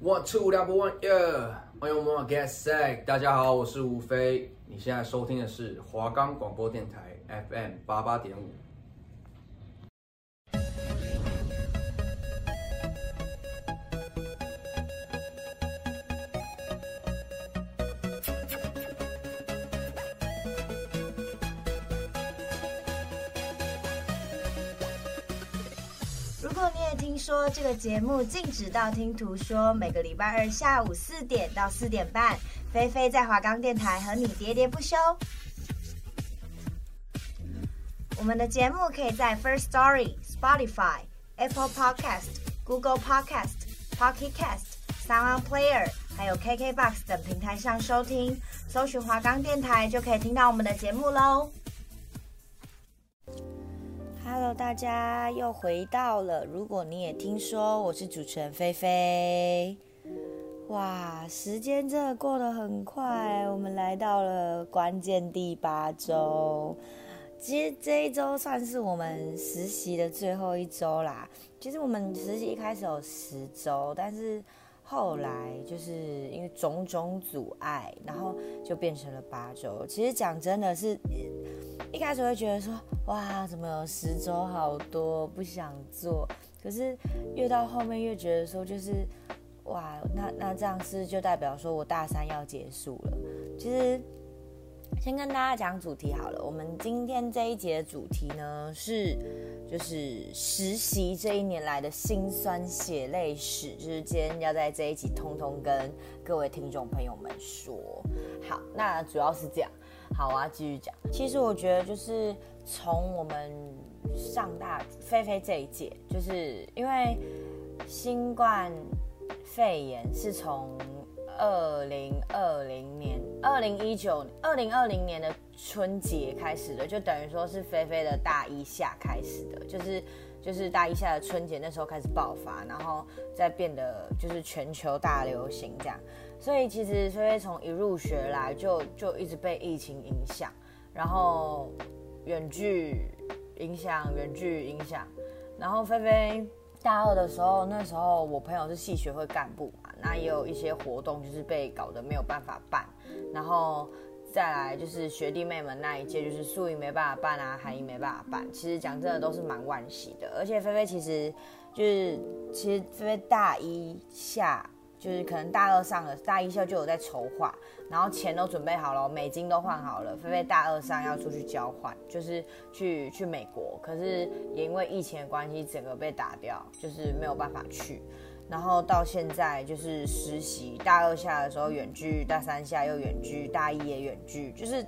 ，One two double one yeah，欢迎我们 get sack。大家好，我是吴飞，你现在收听的是华冈广播电台 FM 八八点五。说这个节目禁止道听途说。每个礼拜二下午四点到四点半，菲菲在华冈电台和你喋喋不休。我们的节目可以在 First Story、Spotify、Apple Podcast、Google Podcast、Pocket Cast、Sound Player，还有 KKBox 等平台上收听。搜寻华冈电台就可以听到我们的节目喽。Hello，大家又回到了。如果你也听说，我是主持人菲菲。哇，时间真的过得很快，我们来到了关键第八周。其实这一周算是我们实习的最后一周啦。其实我们实习一开始有十周，但是后来就是因为种种阻碍，然后就变成了八周。其实讲真的是。一开始会觉得说，哇，怎么有十周好多，不想做。可是越到后面越觉得说，就是，哇，那那这样是就代表说我大三要结束了。其实先跟大家讲主题好了，我们今天这一节的主题呢是，就是实习这一年来的辛酸血泪史，就是今天要在这一集通通跟各位听众朋友们说。好，那主要是这样。好啊，继续讲。其实我觉得，就是从我们上大菲菲这一届，就是因为新冠肺炎是从二零二零年、二零一九、二零二零年的春节开始的，就等于说是菲菲的大一下开始的，就是就是大一下的春节那时候开始爆发，然后再变得就是全球大流行这样。所以其实菲菲从一入学来就就一直被疫情影响，然后远距影响，远距影响。然后菲菲大二的时候，那时候我朋友是系学会干部嘛，那也有一些活动就是被搞得没有办法办。然后再来就是学弟妹们那一届，就是宿营没办法办啊，寒营没办法办。其实讲真的都是蛮惋惜的。而且菲菲其实就是其实菲菲大一下。就是可能大二上了，大一下就有在筹划，然后钱都准备好了，美金都换好了。菲菲大二上要出去交换，就是去去美国，可是也因为疫情的关系，整个被打掉，就是没有办法去。然后到现在就是实习，大二下的时候远距，大三下又远距，大一也远距，就是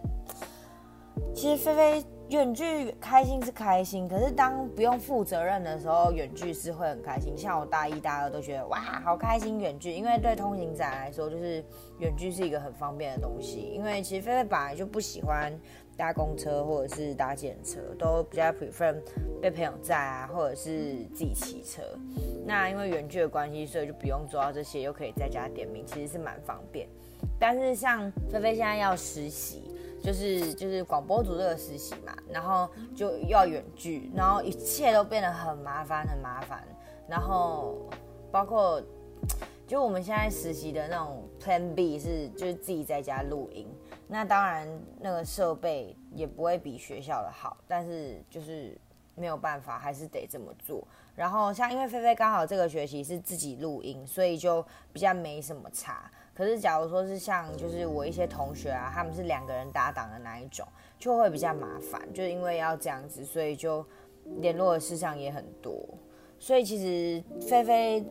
其实菲菲。远距开心是开心，可是当不用负责任的时候，远距是会很开心。像我大一、大二都觉得哇，好开心远距，因为对通勤仔来说，就是远距是一个很方便的东西。因为其实菲菲本来就不喜欢搭公车或者是搭计程车，都比较 prefer 被朋友载啊，或者是自己骑车。那因为远距的关系，所以就不用做到这些，又可以在家点名，其实是蛮方便。但是像菲菲现在要实习。就是就是广播组这个实习嘛，然后就要远距，然后一切都变得很麻烦很麻烦，然后包括就我们现在实习的那种 Plan B 是就是自己在家录音，那当然那个设备也不会比学校的好，但是就是没有办法，还是得这么做。然后像因为菲菲刚好这个学期是自己录音，所以就比较没什么差。可是，假如说是像就是我一些同学啊，他们是两个人搭档的那一种，就会比较麻烦，就是因为要这样子，所以就联络的事项也很多。所以其实菲菲，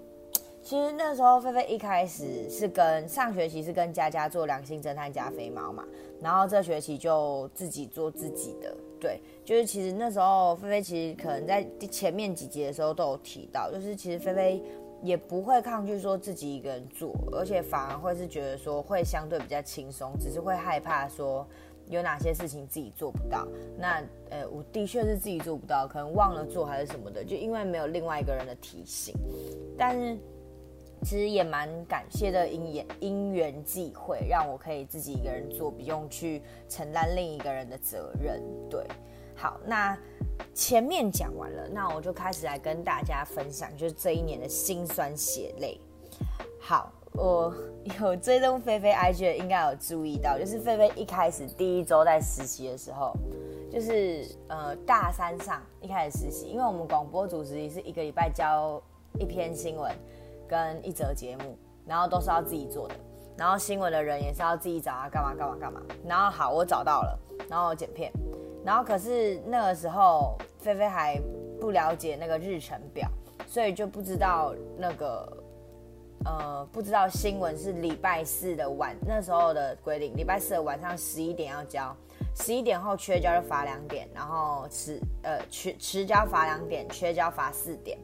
其实那时候菲菲一开始是跟上学期是跟佳佳做良心侦探加菲猫嘛，然后这学期就自己做自己的。对，就是其实那时候菲菲其实可能在前面几集的时候都有提到，就是其实菲菲。也不会抗拒说自己一个人做，而且反而会是觉得说会相对比较轻松，只是会害怕说有哪些事情自己做不到。那呃，我的确是自己做不到，可能忘了做还是什么的，就因为没有另外一个人的提醒。但是其实也蛮感谢的因缘因缘际会，让我可以自己一个人做，不用去承担另一个人的责任。对，好，那。前面讲完了，那我就开始来跟大家分享，就是这一年的辛酸血泪。好，我有追踪菲菲 IG，应该有注意到，就是菲菲一开始第一周在实习的时候，就是呃大三上一开始实习，因为我们广播组实习是一个礼拜交一篇新闻跟一则节目，然后都是要自己做的。然后新闻的人也是要自己找啊，干嘛干嘛干嘛。然后好，我找到了，然后剪片。然后可是那个时候，菲菲还不了解那个日程表，所以就不知道那个呃，不知道新闻是礼拜四的晚，那时候的规定，礼拜四的晚上十一点要交，十一点后缺交就罚两点，然后迟呃迟迟交罚两点，缺交罚四点，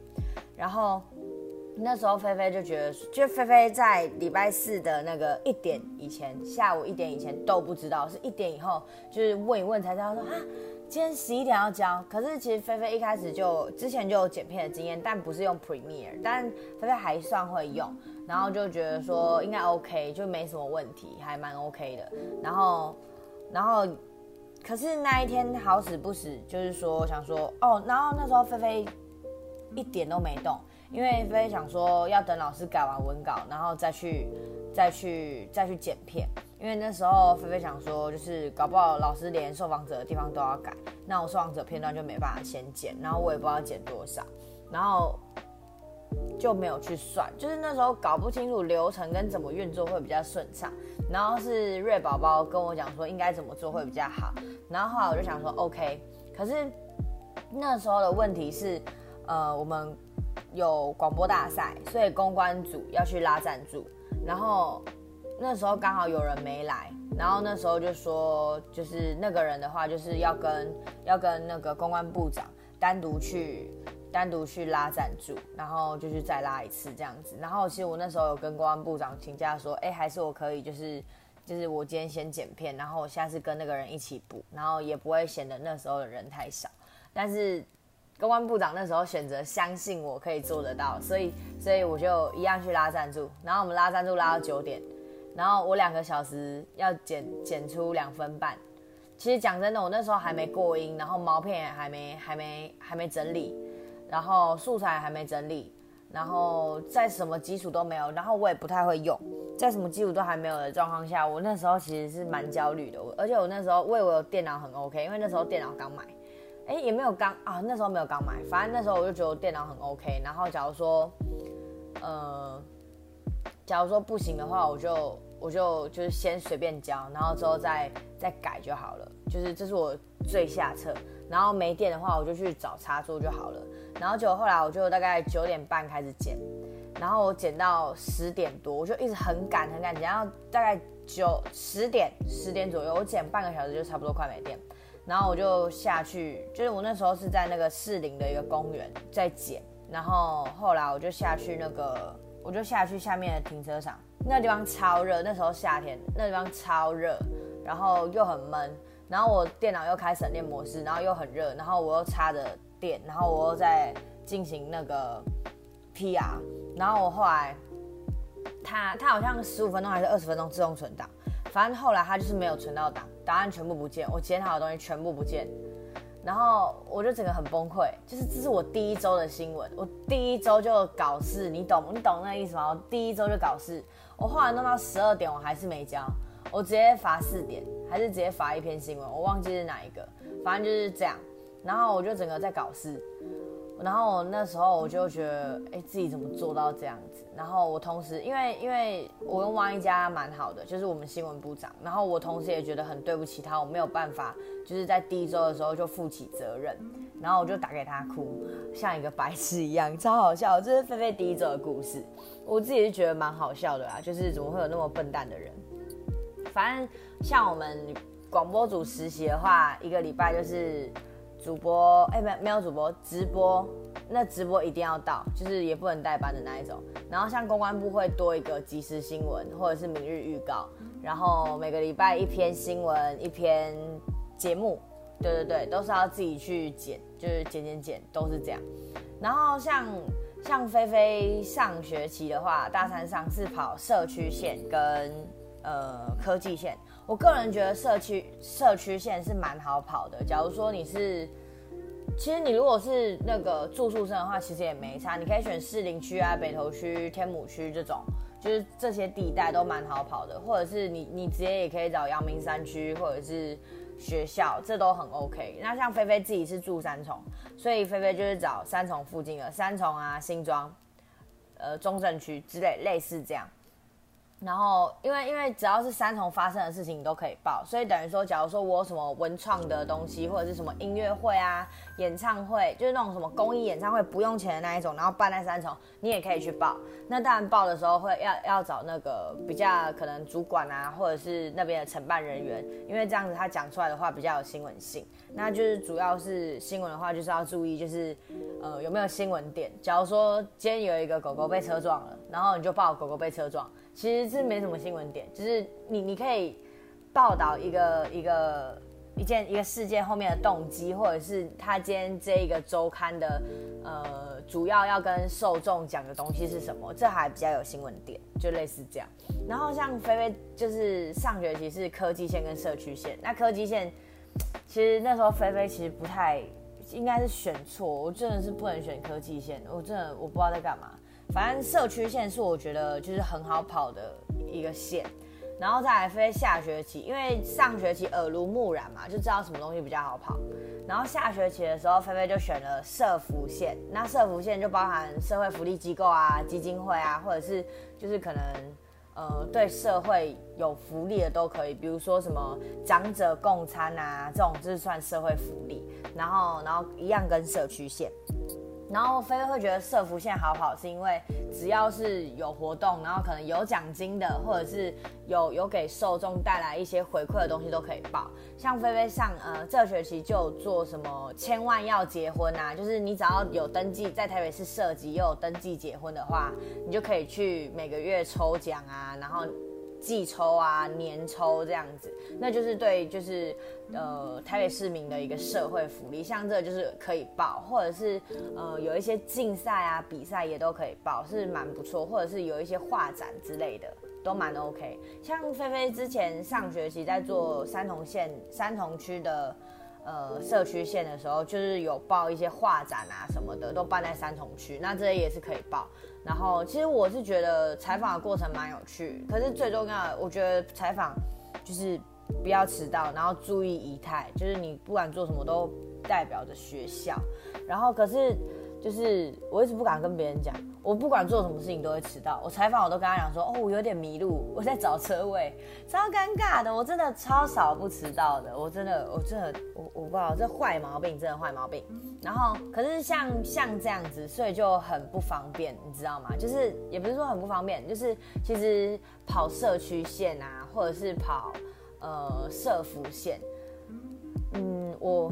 然后。那时候菲菲就觉得，就菲菲在礼拜四的那个一点以前，下午一点以前都不知道，是一点以后就是问一问才知道说啊，今天十一点要交。可是其实菲菲一开始就之前就有剪片的经验，但不是用 Premiere，但菲菲还算会用，然后就觉得说应该 OK，就没什么问题，还蛮 OK 的。然后，然后，可是那一天好死不死，就是说想说哦，然后那时候菲菲一点都没动。因为菲菲想说要等老师改完文稿，然后再去，再去，再去剪片。因为那时候菲菲想说，就是搞不好老师连受访者的地方都要改，那我受访者片段就没办法先剪，然后我也不知道剪多少，然后就没有去算。就是那时候搞不清楚流程跟怎么运作会比较顺畅。然后是瑞宝宝跟我讲说应该怎么做会比较好，然后后来我就想说 OK。可是那时候的问题是，呃，我们。有广播大赛，所以公关组要去拉赞助，然后那时候刚好有人没来，然后那时候就说，就是那个人的话，就是要跟要跟那个公关部长单独去单独去拉赞助，然后就去再拉一次这样子。然后其实我那时候有跟公关部长请假说，哎，还是我可以就是就是我今天先剪片，然后我下次跟那个人一起补，然后也不会显得那时候的人太少，但是。公关部长那时候选择相信我可以做得到，所以所以我就一样去拉赞助，然后我们拉赞助拉到九点，然后我两个小时要剪剪出两分半。其实讲真的，我那时候还没过音，然后毛片也还没还没还没整理，然后素材还没整理，然后在什么基础都没有，然后我也不太会用，在什么基础都还没有的状况下，我那时候其实是蛮焦虑的，而且我那时候为我电脑很 OK，因为那时候电脑刚买。哎，也没有刚啊，那时候没有刚买，反正那时候我就觉得电脑很 OK。然后假如说，呃，假如说不行的话，我就我就就是先随便交，然后之后再再改就好了。就是这是我最下策。然后没电的话，我就去找插座就好了。然后结果后来我就大概九点半开始剪，然后我剪到十点多，我就一直很赶很赶，然后大概九十点十点左右，我剪半个小时就差不多快没电。然后我就下去，就是我那时候是在那个士林的一个公园在剪，然后后来我就下去那个，我就下去下面的停车场，那地方超热，那时候夏天，那地方超热，然后又很闷，然后我电脑又开省电模式，然后又很热，然后我又插着电，然后我又在进行那个 PR，然后我后来，他他好像十五分钟还是二十分钟自动存档。反正后来他就是没有存到档，答案全部不见，我剪好的东西全部不见，然后我就整个很崩溃。就是这是我第一周的新闻，我第一周就搞事，你懂你懂那个意思吗？我第一周就搞事，我后来弄到十二点我还是没交，我直接罚四点，还是直接罚一篇新闻，我忘记是哪一个，反正就是这样，然后我就整个在搞事。然后那时候我就觉得，哎，自己怎么做到这样子？然后我同时，因为因为我跟汪一家蛮好的，就是我们新闻部长。然后我同时也觉得很对不起他，我没有办法，就是在第一周的时候就负起责任。然后我就打给他哭，像一个白痴一样，超好笑。这是菲菲第一周的故事，我自己是觉得蛮好笑的啦。就是怎么会有那么笨蛋的人？反正像我们广播组实习的话，一个礼拜就是。主播哎，没、没有主播直播，那直播一定要到，就是也不能代班的那一种。然后像公关部会多一个即时新闻或者是明日预告，然后每个礼拜一篇新闻一篇节目，对对对，都是要自己去剪，就是剪剪剪，都是这样。然后像像菲菲上学期的话，大三上是跑社区线跟呃科技线。我个人觉得社区社区线是蛮好跑的。假如说你是，其实你如果是那个住宿生的话，其实也没差。你可以选士林区啊、北投区、天母区这种，就是这些地带都蛮好跑的，或者是你你直接也可以找阳明山区或者是学校，这都很 OK。那像菲菲自己是住三重，所以菲菲就是找三重附近的三重啊、新庄、呃中正区之类类似这样。然后，因为因为只要是三重发生的事情，你都可以报，所以等于说，假如说我有什么文创的东西，或者是什么音乐会啊、演唱会，就是那种什么公益演唱会不用钱的那一种，然后办在三重，你也可以去报。那当然报的时候会要要找那个比较可能主管啊，或者是那边的承办人员，因为这样子他讲出来的话比较有新闻性。那就是主要是新闻的话，就是要注意就是呃有没有新闻点。假如说今天有一个狗狗被车撞了，然后你就报狗狗被车撞。其实是没什么新闻点，就是你你可以报道一个一个一件一个事件后面的动机，或者是他今天这一个周刊的呃主要要跟受众讲的东西是什么，这还比较有新闻点，就类似这样。然后像菲菲就是上学期是科技线跟社区线，那科技线其实那时候菲菲其实不太应该是选错，我真的是不能选科技线，我真的我不知道在干嘛。反正社区线是我觉得就是很好跑的一个线，然后再来飞下学期，因为上学期耳濡目染嘛，就知道什么东西比较好跑。然后下学期的时候，菲菲就选了社福线。那社福线就包含社会福利机构啊、基金会啊，或者是就是可能呃对社会有福利的都可以，比如说什么长者共餐啊这种，就是算社会福利。然后然后一样跟社区线。然后菲菲会觉得社福线好好，是因为只要是有活动，然后可能有奖金的，或者是有有给受众带来一些回馈的东西都可以报。像菲菲上呃这学期就做什么千万要结婚啊，就是你只要有登记在台北市设籍又有登记结婚的话，你就可以去每个月抽奖啊，然后。季抽啊，年抽这样子，那就是对，就是呃台北市民的一个社会福利。像这个就是可以报，或者是呃有一些竞赛啊比赛也都可以报，是蛮不错。或者是有一些画展之类的，都蛮 OK。像菲菲之前上学期在做三重县三重区的。呃，社区线的时候，就是有报一些画展啊什么的，都办在三重区，那这些也是可以报。然后，其实我是觉得采访的过程蛮有趣，可是最重要的，我觉得采访就是不要迟到，然后注意仪态，就是你不管做什么都代表着学校。然后，可是。就是我一直不敢跟别人讲，我不管做什么事情都会迟到。我采访我都跟他讲说，哦，我有点迷路，我在找车位，超尴尬的。我真的超少不迟到的，我真的，我真的，我我不知道这坏毛病，真的坏毛病。然后，可是像像这样子，所以就很不方便，你知道吗？就是也不是说很不方便，就是其实跑社区线啊，或者是跑呃社福线，嗯，我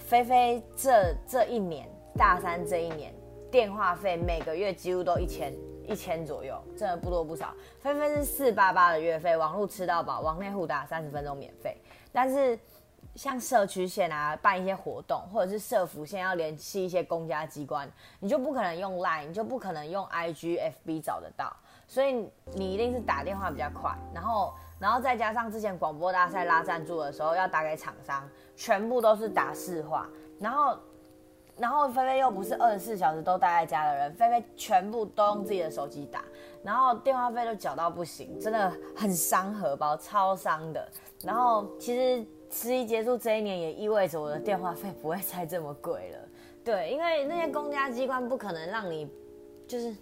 菲菲这这一年。大三这一年，电话费每个月几乎都一千一千左右，真的不多不少。菲菲是四八八的月费，网络吃到饱，网内互打三十分钟免费。但是像社区线啊，办一些活动，或者是社服线要联系一些公家机关，你就不可能用 Line，你就不可能用 IG、FB 找得到，所以你一定是打电话比较快。然后，然后再加上之前广播大赛拉赞助的时候，要打给厂商，全部都是打市话，然后。然后菲菲又不是二十四小时都待在家的人，菲菲全部都用自己的手机打，然后电话费都缴到不行，真的很伤荷包，超伤的。然后其实十一结束这一年也意味着我的电话费不会再这么贵了，对，因为那些公家机关不可能让你就是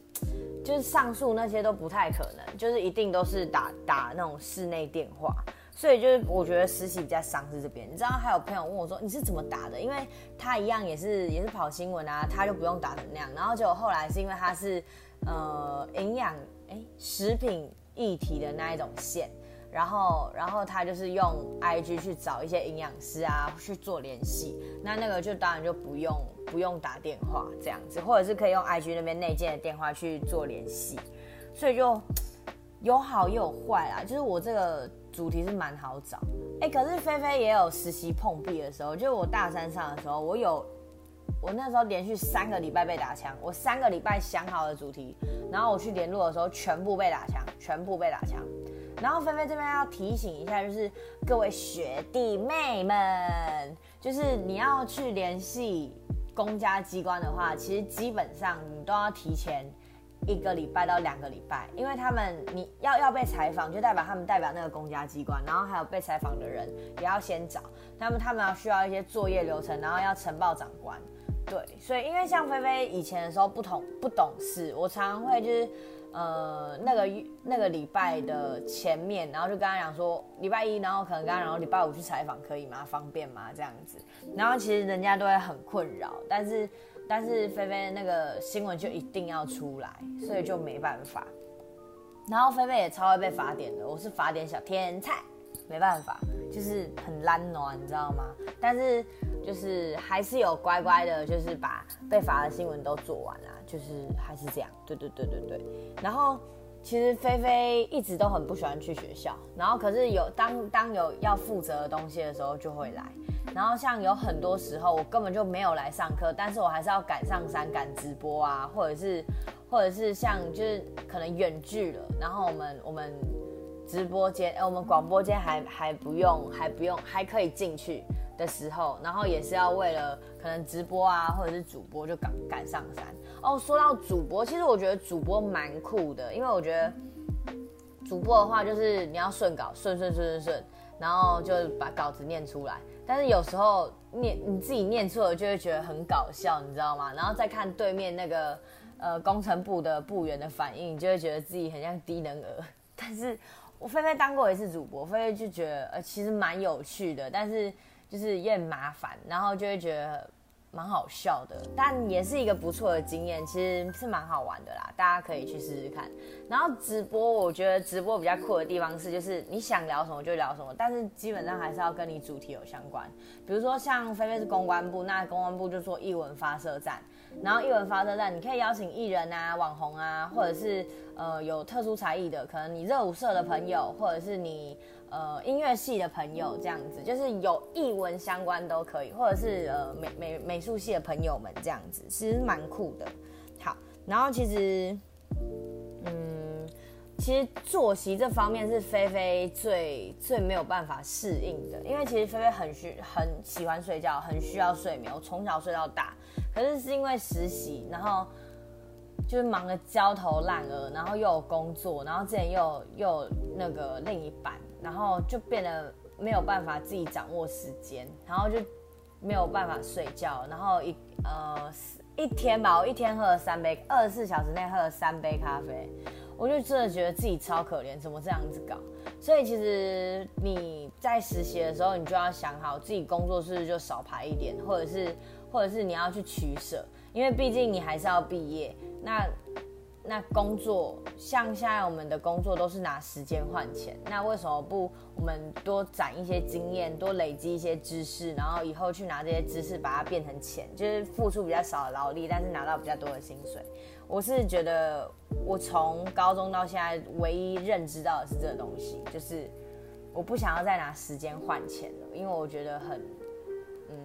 就是上述那些都不太可能，就是一定都是打打那种室内电话。所以就是我觉得实习比较伤是这边，你知道还有朋友问我说，你是怎么打的？因为他一样也是也是跑新闻啊，他就不用打成那样。然后结果后来是因为他是呃营养哎食品议题的那一种线，然后然后他就是用 IG 去找一些营养师啊去做联系，那那个就当然就不用不用打电话这样子，或者是可以用 IG 那边内建的电话去做联系，所以就有好也有坏啦，就是我这个。主题是蛮好找，哎、可是菲菲也有实习碰壁的时候，就我大三上的时候，我有，我那时候连续三个礼拜被打枪，我三个礼拜想好的主题，然后我去联络的时候，全部被打枪，全部被打枪。然后菲菲这边要提醒一下，就是各位学弟妹们，就是你要去联系公家机关的话，其实基本上你都要提前一个礼拜到两个礼拜，因为他们你要要被采访，就代表他们代表那个公家机关，然后还有被采访的人也要先找他们，他们要需要一些作业流程，然后要呈报长官。对，所以因为像菲菲以前的时候不懂不懂事，我常常会就是。呃，那个那个礼拜的前面，然后就跟他讲说礼拜一，然后可能跟他讲说礼拜五去采访可以吗？方便吗？这样子，然后其实人家都会很困扰，但是但是菲菲那个新闻就一定要出来，所以就没办法。然后菲菲也超会被罚点的，我是罚点小天才，没办法，就是很懒暖，你知道吗？但是就是还是有乖乖的，就是把被罚的新闻都做完了。就是还是这样，对对对对对。然后其实菲菲一直都很不喜欢去学校，然后可是有当当有要负责的东西的时候就会来。然后像有很多时候我根本就没有来上课，但是我还是要赶上山赶直播啊，或者是或者是像就是可能远距了，然后我们我们直播间，哎，我们广播间还还不用还不用还可以进去的时候，然后也是要为了可能直播啊或者是主播就赶赶上山。哦，说到主播，其实我觉得主播蛮酷的，因为我觉得主播的话就是你要顺稿，顺顺顺顺顺，然后就把稿子念出来。但是有时候念你自己念错了，就会觉得很搞笑，你知道吗？然后再看对面那个呃工程部的部员的反应，你就会觉得自己很像低能儿。但是我菲菲当过一次主播，菲菲就觉得呃其实蛮有趣的，但是就是也很麻烦，然后就会觉得。蛮好笑的，但也是一个不错的经验，其实是蛮好玩的啦，大家可以去试试看。然后直播，我觉得直播比较酷的地方是，就是你想聊什么就聊什么，但是基本上还是要跟你主题有相关。比如说像菲菲是公关部，那公关部就做艺文发射站，然后艺文发射站你可以邀请艺人啊、网红啊，或者是呃有特殊才艺的，可能你热舞社的朋友，或者是你。呃，音乐系的朋友这样子，就是有艺文相关都可以，或者是呃美美美术系的朋友们这样子，其实蛮酷的。好，然后其实，嗯，其实作息这方面是菲菲最最没有办法适应的，因为其实菲菲很需很喜欢睡觉，很需要睡眠，我从小睡到大。可是是因为实习，然后就是忙得焦头烂额，然后又有工作，然后之前又又那个另一半。然后就变得没有办法自己掌握时间，然后就没有办法睡觉，然后一呃一天吧，我一天喝了三杯，二十四小时内喝了三杯咖啡，我就真的觉得自己超可怜，怎么这样子搞？所以其实你在实习的时候，你就要想好自己工作是不是就少排一点，或者是或者是你要去取舍，因为毕竟你还是要毕业，那。那工作像现在我们的工作都是拿时间换钱，那为什么不我们多攒一些经验，多累积一些知识，然后以后去拿这些知识把它变成钱，就是付出比较少的劳力，但是拿到比较多的薪水。我是觉得我从高中到现在唯一认知到的是这个东西，就是我不想要再拿时间换钱了，因为我觉得很，嗯，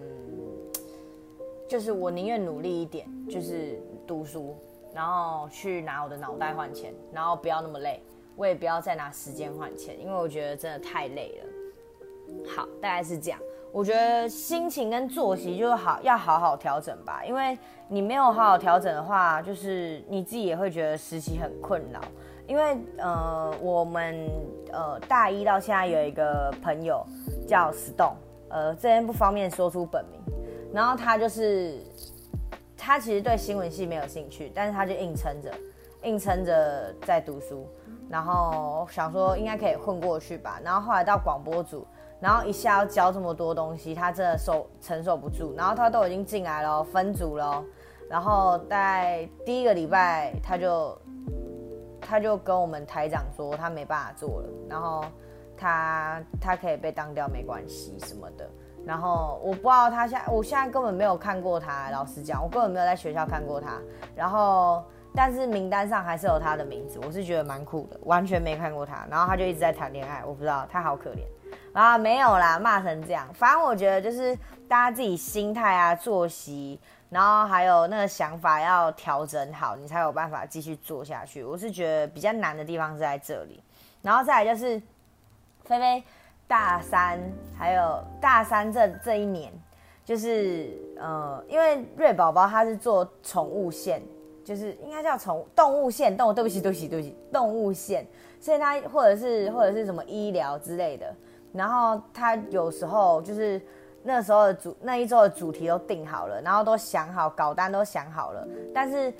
就是我宁愿努力一点，就是读书。然后去拿我的脑袋换钱，然后不要那么累，我也不要再拿时间换钱，因为我觉得真的太累了。好，大概是这样。我觉得心情跟作息就好，要好好调整吧，因为你没有好好调整的话，就是你自己也会觉得实习很困扰。因为呃，我们呃大一到现在有一个朋友叫 Stone，呃，这边不方便说出本名，然后他就是。他其实对新闻系没有兴趣，但是他就硬撑着，硬撑着在读书，然后想说应该可以混过去吧。然后后来到广播组，然后一下要教这么多东西，他真的受承受不住。然后他都已经进来了，分组了，然后在第一个礼拜他就他就跟我们台长说他没办法做了，然后他他可以被当掉没关系什么的。然后我不知道他现在，我现在根本没有看过他。老实讲，我根本没有在学校看过他。然后，但是名单上还是有他的名字，我是觉得蛮酷的。完全没看过他，然后他就一直在谈恋爱，我不知道他好可怜啊，没有啦，骂成这样。反正我觉得就是大家自己心态啊、作息，然后还有那个想法要调整好，你才有办法继续做下去。我是觉得比较难的地方是在这里。然后再来就是菲菲。大三还有大三这这一年，就是呃，因为瑞宝宝他是做宠物线，就是应该叫宠物动物线动物，对不起对不起对不起，动物线，所以他或者是或者是什么医疗之类的，然后他有时候就是那时候的主那一周的主题都定好了，然后都想好稿单都想好了，但是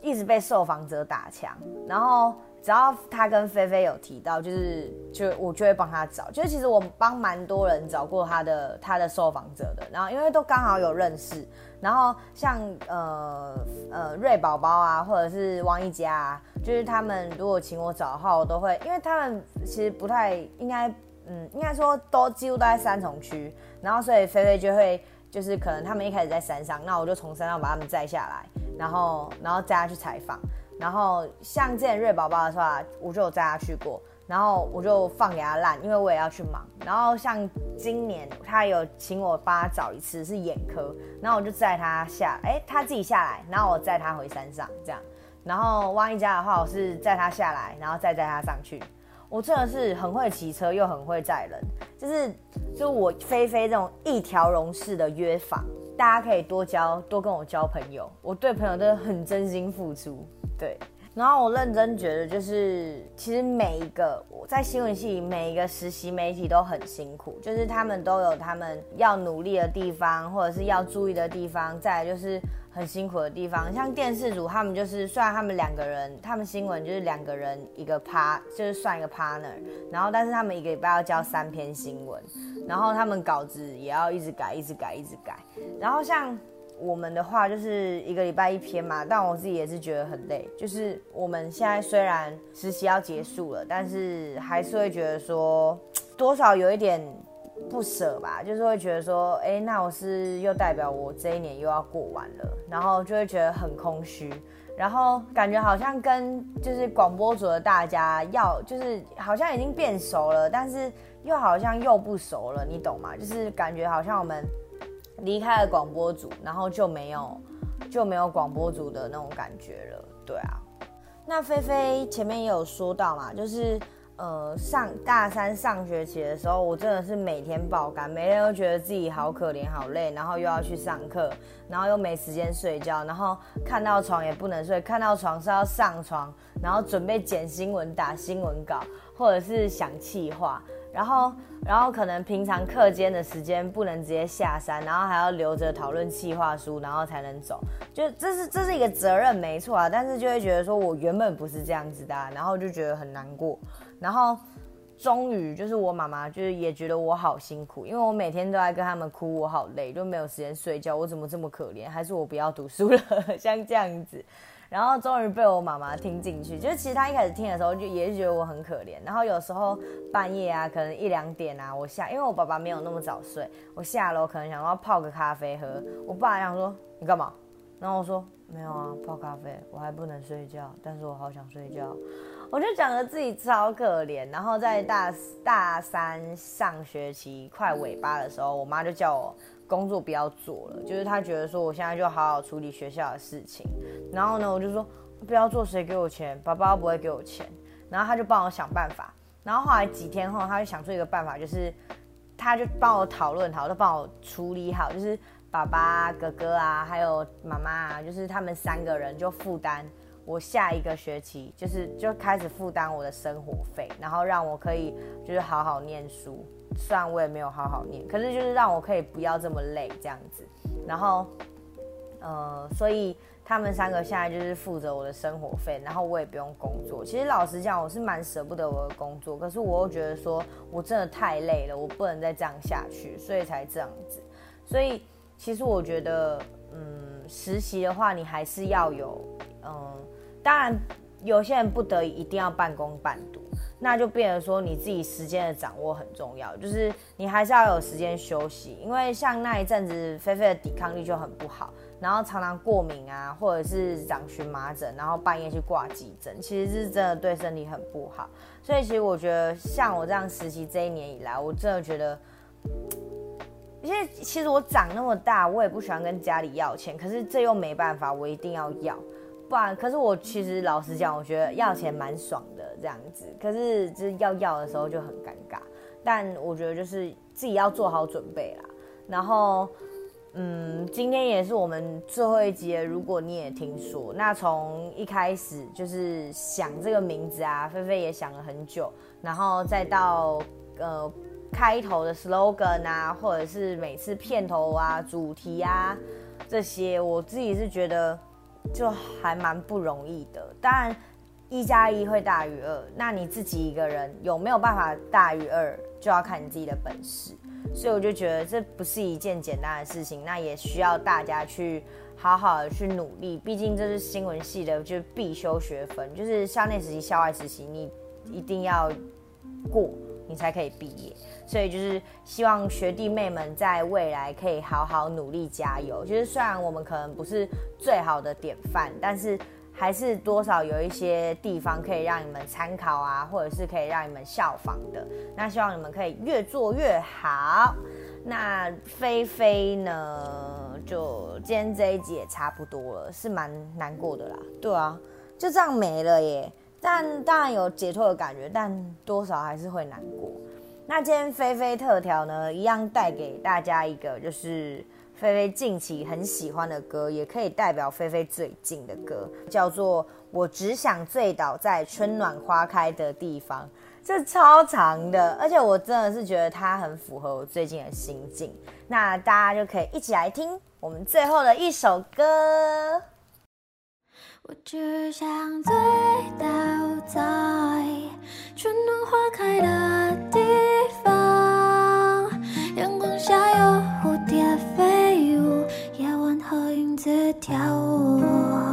一直被受访者打枪，然后。只要他跟菲菲有提到，就是就我就会帮他找。就是其实我帮蛮多人找过他的他的受访者的，然后因为都刚好有认识，然后像呃呃瑞宝宝啊，或者是汪一家啊，就是他们如果请我找的话，我都会，因为他们其实不太应该，嗯，应该说都几乎都在三重区，然后所以菲菲就会就是可能他们一开始在山上，那我就从山上把他们载下来，然后然后载他去采访。然后像之前瑞宝宝的话，我就有带他去过，然后我就放给他烂，因为我也要去忙。然后像今年他有请我帮他找一次是眼科，然后我就载他下，哎，他自己下来，然后我载他回山上这样。然后汪一家的话，我是载他下来，然后再载他上去。我真的是很会骑车，又很会载人，就是就我菲菲这种一条龙式的约法，大家可以多交多跟我交朋友，我对朋友真的很真心付出。对，然后我认真觉得，就是其实每一个我在新闻系每一个实习媒体都很辛苦，就是他们都有他们要努力的地方，或者是要注意的地方，再来就是很辛苦的地方。像电视组，他们就是虽然他们两个人，他们新闻就是两个人一个趴就是算一个 partner，然后但是他们一个礼拜要交三篇新闻，然后他们稿子也要一直改，一直改，一直改，然后像。我们的话就是一个礼拜一篇嘛，但我自己也是觉得很累。就是我们现在虽然实习要结束了，但是还是会觉得说多少有一点不舍吧，就是会觉得说，哎，那我是又代表我这一年又要过完了，然后就会觉得很空虚，然后感觉好像跟就是广播组的大家要就是好像已经变熟了，但是又好像又不熟了，你懂吗？就是感觉好像我们。离开了广播组，然后就没有就没有广播组的那种感觉了，对啊。那菲菲前面也有说到嘛，就是呃上大三上学期的时候，我真的是每天爆肝，每天都觉得自己好可怜好累，然后又要去上课，然后又没时间睡觉，然后看到床也不能睡，看到床是要上床，然后准备剪新闻、打新闻稿，或者是想气话。然后，然后可能平常课间的时间不能直接下山，然后还要留着讨论企划书，然后才能走。就这是这是一个责任，没错啊。但是就会觉得说我原本不是这样子的，然后就觉得很难过。然后终于就是我妈妈就是也觉得我好辛苦，因为我每天都在跟他们哭，我好累，就没有时间睡觉，我怎么这么可怜？还是我不要读书了？像这样子。然后终于被我妈妈听进去，就是其实她一开始听的时候就也是觉得我很可怜。然后有时候半夜啊，可能一两点啊，我下，因为我爸爸没有那么早睡，我下楼可能想要泡个咖啡喝。我爸想说你干嘛？然后我说没有啊，泡咖啡，我还不能睡觉，但是我好想睡觉。我就讲得自己超可怜。然后在大大三上学期快尾巴的时候，我妈就叫我。工作不要做了，就是他觉得说我现在就好好处理学校的事情，然后呢，我就说不要做，谁给我钱？爸爸不会给我钱，然后他就帮我想办法，然后后来几天后，他就想出一个办法，就是他就帮我讨论好，就帮我处理好，就是爸爸、哥哥啊，还有妈妈啊，就是他们三个人就负担我下一个学期，就是就开始负担我的生活费，然后让我可以就是好好念书。虽然我也没有好好念，可是就是让我可以不要这么累这样子。然后，呃，所以他们三个现在就是负责我的生活费，然后我也不用工作。其实老实讲，我是蛮舍不得我的工作，可是我又觉得说我真的太累了，我不能再这样下去，所以才这样子。所以其实我觉得，嗯，实习的话，你还是要有，嗯，当然有些人不得已一定要半工半读。那就变成说你自己时间的掌握很重要，就是你还是要有时间休息，因为像那一阵子菲菲的抵抗力就很不好，然后常常过敏啊，或者是长荨麻疹，然后半夜去挂急诊，其实是真的对身体很不好。所以其实我觉得像我这样实习这一年以来，我真的觉得，因为其实我长那么大，我也不喜欢跟家里要钱，可是这又没办法，我一定要要。不然，可是我其实老实讲，我觉得要钱蛮爽的这样子。可是就是要要的时候就很尴尬。但我觉得就是自己要做好准备啦。然后嗯，今天也是我们最后一集。如果你也听说，那从一开始就是想这个名字啊，菲菲也想了很久，然后再到呃开头的 slogan 啊，或者是每次片头啊、主题啊这些，我自己是觉得就还蛮不容易的。当然，一加一会大于二，那你自己一个人有没有办法大于二，就要看你自己的本事。所以我就觉得这不是一件简单的事情，那也需要大家去好好的去努力。毕竟这是新闻系的，就是必修学分，就是校内实习、校外实习，你一定要过，你才可以毕业。所以就是希望学弟妹们在未来可以好好努力加油。就是虽然我们可能不是最好的典范，但是。还是多少有一些地方可以让你们参考啊，或者是可以让你们效仿的。那希望你们可以越做越好。那菲菲呢，就今天这一集也差不多了，是蛮难过的啦。对啊，就这样没了耶。但当然有解脱的感觉，但多少还是会难过。那今天菲菲特调呢，一样带给大家一个就是。菲菲近期很喜欢的歌，也可以代表菲菲最近的歌，叫做《我只想醉倒在春暖花开的地方》，这超长的，而且我真的是觉得它很符合我最近的心境。那大家就可以一起来听我们最后的一首歌。我只想醉倒在春暖花开的地方，阳光下有蝴蝶飞舞，夜晚。和影子跳舞。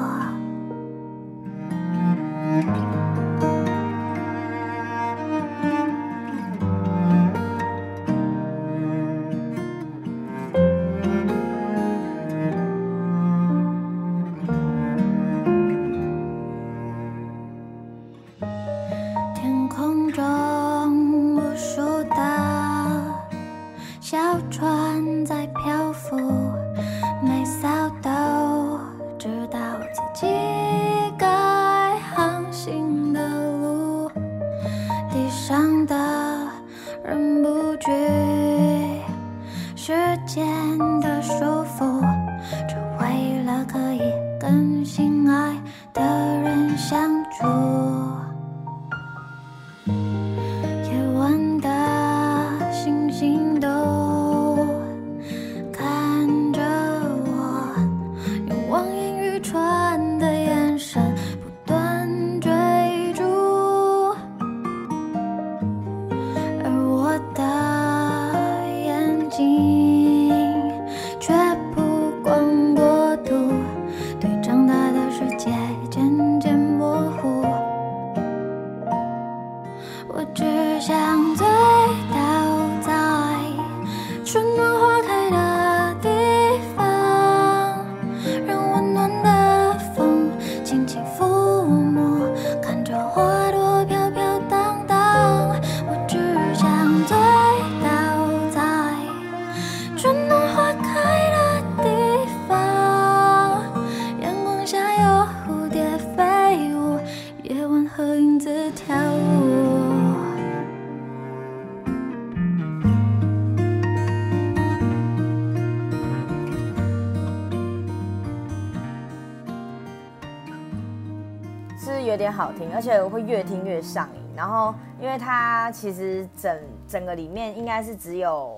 而且我会越听越上瘾。然后，因为它其实整整个里面应该是只有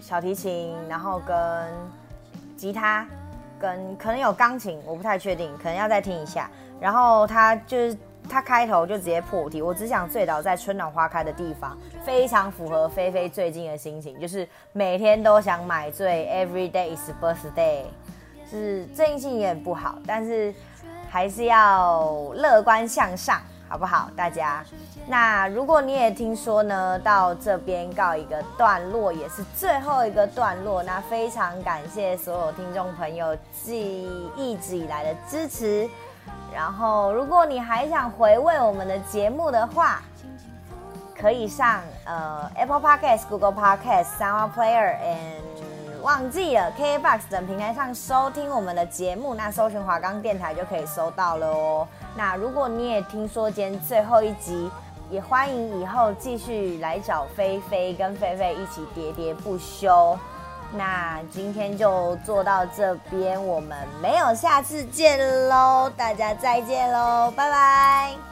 小提琴，然后跟吉他，跟可能有钢琴，我不太确定，可能要再听一下。然后它就是它开头就直接破题，我只想醉倒在春暖花开的地方，非常符合菲菲最近的心情，就是每天都想买醉，Every day is birthday，是最近心情也很不好，但是。还是要乐观向上，好不好？大家，那如果你也听说呢，到这边告一个段落，也是最后一个段落。那非常感谢所有听众朋友记一直以来的支持。然后，如果你还想回味我们的节目的话，可以上呃 Apple Podcast、Google Podcast、Sound Player and 忘记了，KBox 等平台上收听我们的节目，那搜寻华冈电台就可以搜到了哦。那如果你也听说今天最后一集，也欢迎以后继续来找菲菲，跟菲菲一起喋喋不休。那今天就做到这边，我们没有下次见喽，大家再见喽，拜拜。